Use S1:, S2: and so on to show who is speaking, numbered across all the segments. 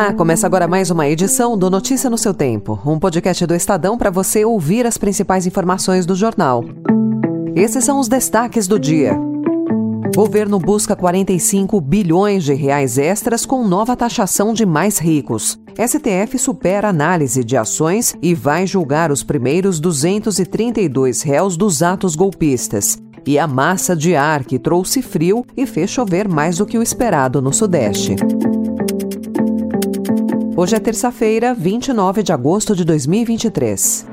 S1: Olá, começa agora mais uma edição do Notícia no seu Tempo, um podcast do Estadão para você ouvir as principais informações do jornal. Esses são os destaques do dia. Governo busca 45 bilhões de reais extras com nova taxação de mais ricos. STF supera análise de ações e vai julgar os primeiros 232 réus dos atos golpistas. E a massa de ar que trouxe frio e fez chover mais do que o esperado no Sudeste. Hoje é terça-feira, 29 de agosto de 2023.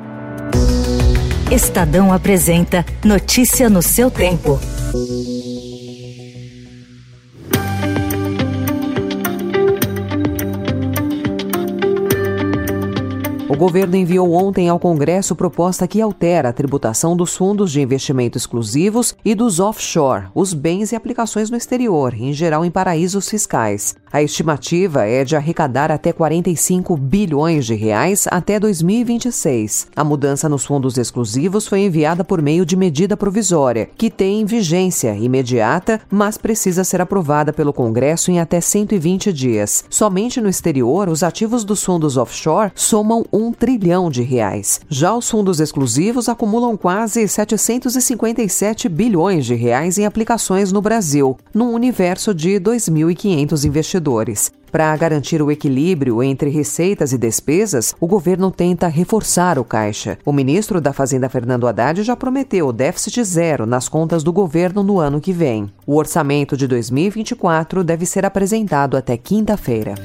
S2: Estadão apresenta Notícia no seu tempo.
S1: O governo enviou ontem ao Congresso proposta que altera a tributação dos fundos de investimento exclusivos e dos offshore, os bens e aplicações no exterior, em geral em paraísos fiscais. A estimativa é de arrecadar até 45 bilhões de reais até 2026. A mudança nos fundos exclusivos foi enviada por meio de medida provisória, que tem vigência imediata, mas precisa ser aprovada pelo Congresso em até 120 dias. Somente no exterior, os ativos dos fundos offshore somam um trilhão de reais. Já os fundos exclusivos acumulam quase 757 bilhões de reais em aplicações no Brasil, num universo de 2.500 investidores investidores. Para garantir o equilíbrio entre receitas e despesas, o governo tenta reforçar o caixa. O ministro da Fazenda, Fernando Haddad, já prometeu déficit zero nas contas do governo no ano que vem. O orçamento de 2024 deve ser apresentado até quinta-feira.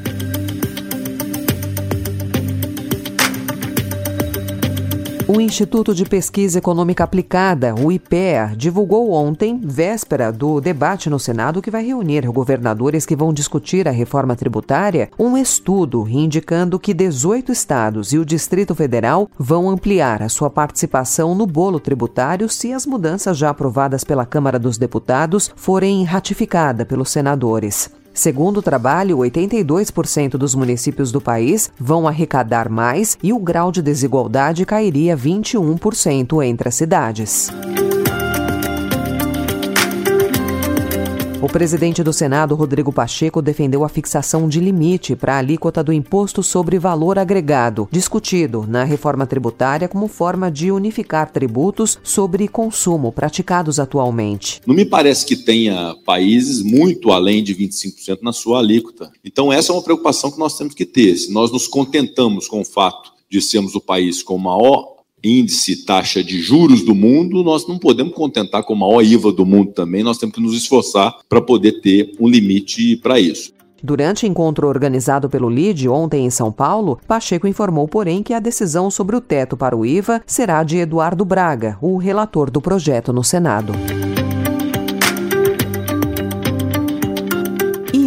S1: O Instituto de Pesquisa Econômica Aplicada, o IPEA, divulgou ontem, véspera do debate no Senado que vai reunir governadores que vão discutir a reforma tributária, um estudo indicando que 18 estados e o Distrito Federal vão ampliar a sua participação no bolo tributário se as mudanças já aprovadas pela Câmara dos Deputados forem ratificadas pelos senadores. Segundo o trabalho, 82% dos municípios do país vão arrecadar mais e o grau de desigualdade cairia 21% entre as cidades. O presidente do Senado, Rodrigo Pacheco, defendeu a fixação de limite para a alíquota do imposto sobre valor agregado, discutido na reforma tributária como forma de unificar tributos sobre consumo praticados atualmente.
S3: Não me parece que tenha países muito além de 25% na sua alíquota. Então, essa é uma preocupação que nós temos que ter. Se nós nos contentamos com o fato de sermos o país com maior índice, taxa de juros do mundo, nós não podemos contentar com a maior IVA do mundo também, nós temos que nos esforçar para poder ter um limite para isso.
S1: Durante encontro organizado pelo LIDE ontem em São Paulo, Pacheco informou, porém, que a decisão sobre o teto para o IVA será de Eduardo Braga, o relator do projeto no Senado.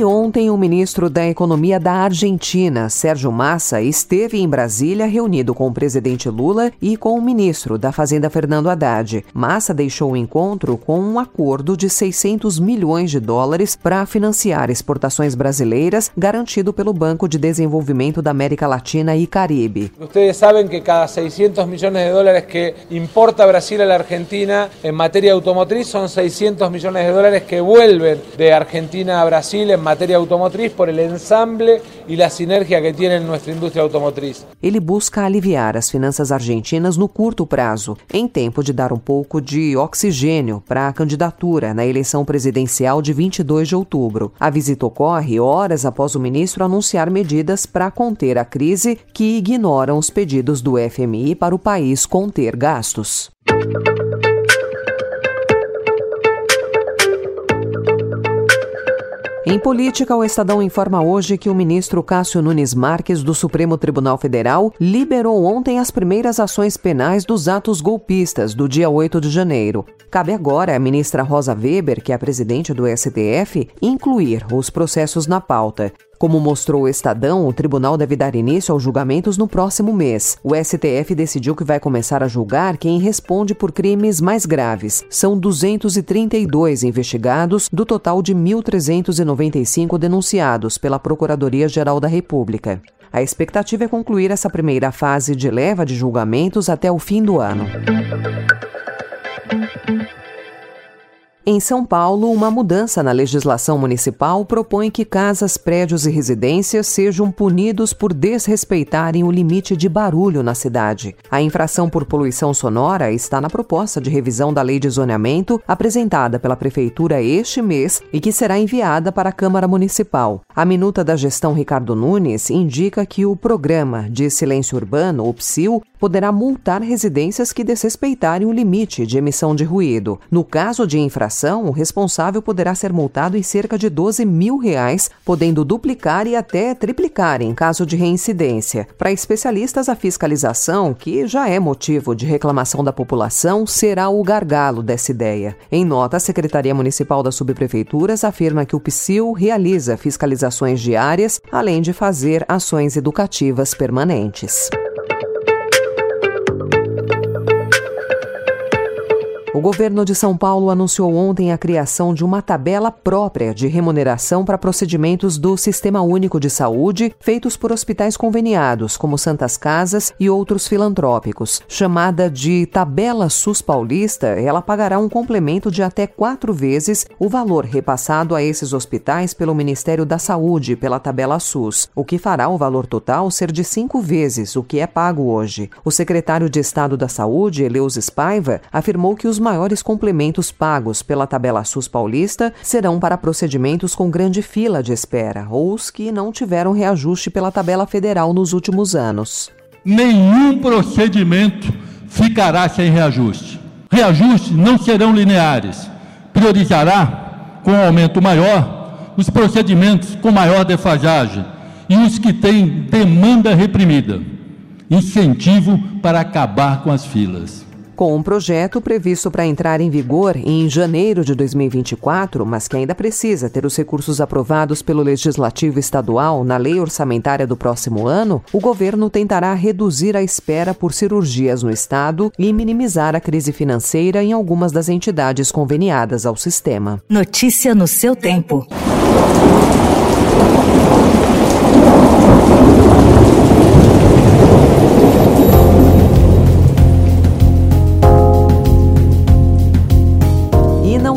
S1: Ontem, o ministro da Economia da Argentina, Sérgio Massa, esteve em Brasília reunido com o presidente Lula e com o ministro da Fazenda, Fernando Haddad. Massa deixou o encontro com um acordo de 600 milhões de dólares para financiar exportações brasileiras, garantido pelo Banco de Desenvolvimento da América Latina e Caribe.
S4: Vocês sabem que cada 600 milhões de dólares que importa Brasil la Argentina em matéria automotriz são 600 milhões de dólares que vuelven de Argentina a Brasil em materia automotriz por el ensamble y la sinergia que tiene nuestra industria automotriz.
S1: Ele busca aliviar as finanças argentinas no curto prazo, em tempo de dar um pouco de oxigênio para a candidatura na eleição presidencial de 22 de outubro. A visita ocorre horas após o ministro anunciar medidas para conter a crise que ignoram os pedidos do FMI para o país conter gastos. Em política, o Estadão informa hoje que o ministro Cássio Nunes Marques, do Supremo Tribunal Federal, liberou ontem as primeiras ações penais dos atos golpistas do dia 8 de janeiro. Cabe agora à ministra Rosa Weber, que é a presidente do STF, incluir os processos na pauta. Como mostrou o Estadão, o tribunal deve dar início aos julgamentos no próximo mês. O STF decidiu que vai começar a julgar quem responde por crimes mais graves. São 232 investigados, do total de 1.395 denunciados pela Procuradoria-Geral da República. A expectativa é concluir essa primeira fase de leva de julgamentos até o fim do ano. Em São Paulo, uma mudança na legislação municipal propõe que casas, prédios e residências sejam punidos por desrespeitarem o limite de barulho na cidade. A infração por poluição sonora está na proposta de revisão da lei de zoneamento apresentada pela Prefeitura este mês e que será enviada para a Câmara Municipal. A minuta da gestão Ricardo Nunes indica que o Programa de Silêncio Urbano, o PSIL, poderá multar residências que desrespeitarem o limite de emissão de ruído. No caso de infração, o responsável poderá ser multado em cerca de 12 mil reais, podendo duplicar e até triplicar em caso de reincidência. Para especialistas, a fiscalização, que já é motivo de reclamação da população, será o gargalo dessa ideia. Em nota, a Secretaria Municipal das Subprefeituras afirma que o PSIL realiza fiscalizações diárias, além de fazer ações educativas permanentes. O governo de São Paulo anunciou ontem a criação de uma tabela própria de remuneração para procedimentos do Sistema Único de Saúde feitos por hospitais conveniados, como Santas Casas e outros filantrópicos. Chamada de Tabela SUS Paulista, ela pagará um complemento de até quatro vezes o valor repassado a esses hospitais pelo Ministério da Saúde pela tabela SUS, o que fará o valor total ser de cinco vezes o que é pago hoje. O secretário de Estado da Saúde, Eleus Spaiva, afirmou que os maiores complementos pagos pela tabela SUS paulista serão para procedimentos com grande fila de espera ou os que não tiveram reajuste pela tabela federal nos últimos anos.
S5: Nenhum procedimento ficará sem reajuste. Reajustes não serão lineares. Priorizará, com um aumento maior, os procedimentos com maior defasagem e os que têm demanda reprimida. Incentivo para acabar com as filas
S1: com um projeto previsto para entrar em vigor em janeiro de 2024, mas que ainda precisa ter os recursos aprovados pelo Legislativo Estadual na lei orçamentária do próximo ano, o governo tentará reduzir a espera por cirurgias no Estado e minimizar a crise financeira em algumas das entidades conveniadas ao sistema.
S2: Notícia no seu tempo.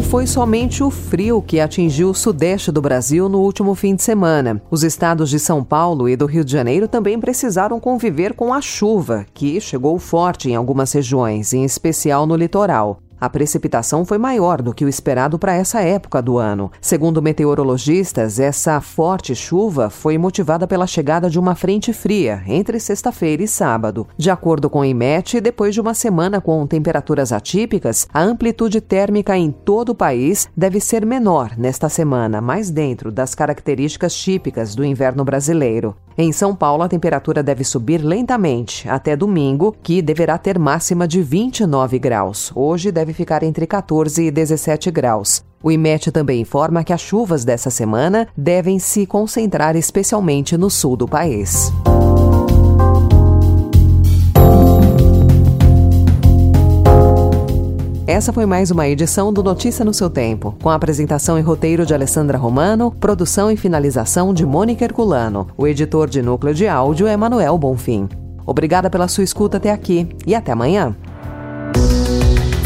S1: Foi somente o frio que atingiu o sudeste do Brasil no último fim de semana. Os estados de São Paulo e do Rio de Janeiro também precisaram conviver com a chuva, que chegou forte em algumas regiões, em especial no litoral. A precipitação foi maior do que o esperado para essa época do ano. Segundo meteorologistas, essa forte chuva foi motivada pela chegada de uma frente fria entre sexta-feira e sábado. De acordo com o IMET, depois de uma semana com temperaturas atípicas, a amplitude térmica em todo o país deve ser menor nesta semana, mais dentro das características típicas do inverno brasileiro. Em São Paulo, a temperatura deve subir lentamente até domingo, que deverá ter máxima de 29 graus. Hoje deve ficar entre 14 e 17 graus. O IMET também informa que as chuvas dessa semana devem se concentrar especialmente no sul do país. Essa foi mais uma edição do Notícia no seu tempo, com a apresentação e roteiro de Alessandra Romano, produção e finalização de Mônica Herculano. O editor de núcleo de áudio é Manuel Bonfim. Obrigada pela sua escuta até aqui e até amanhã.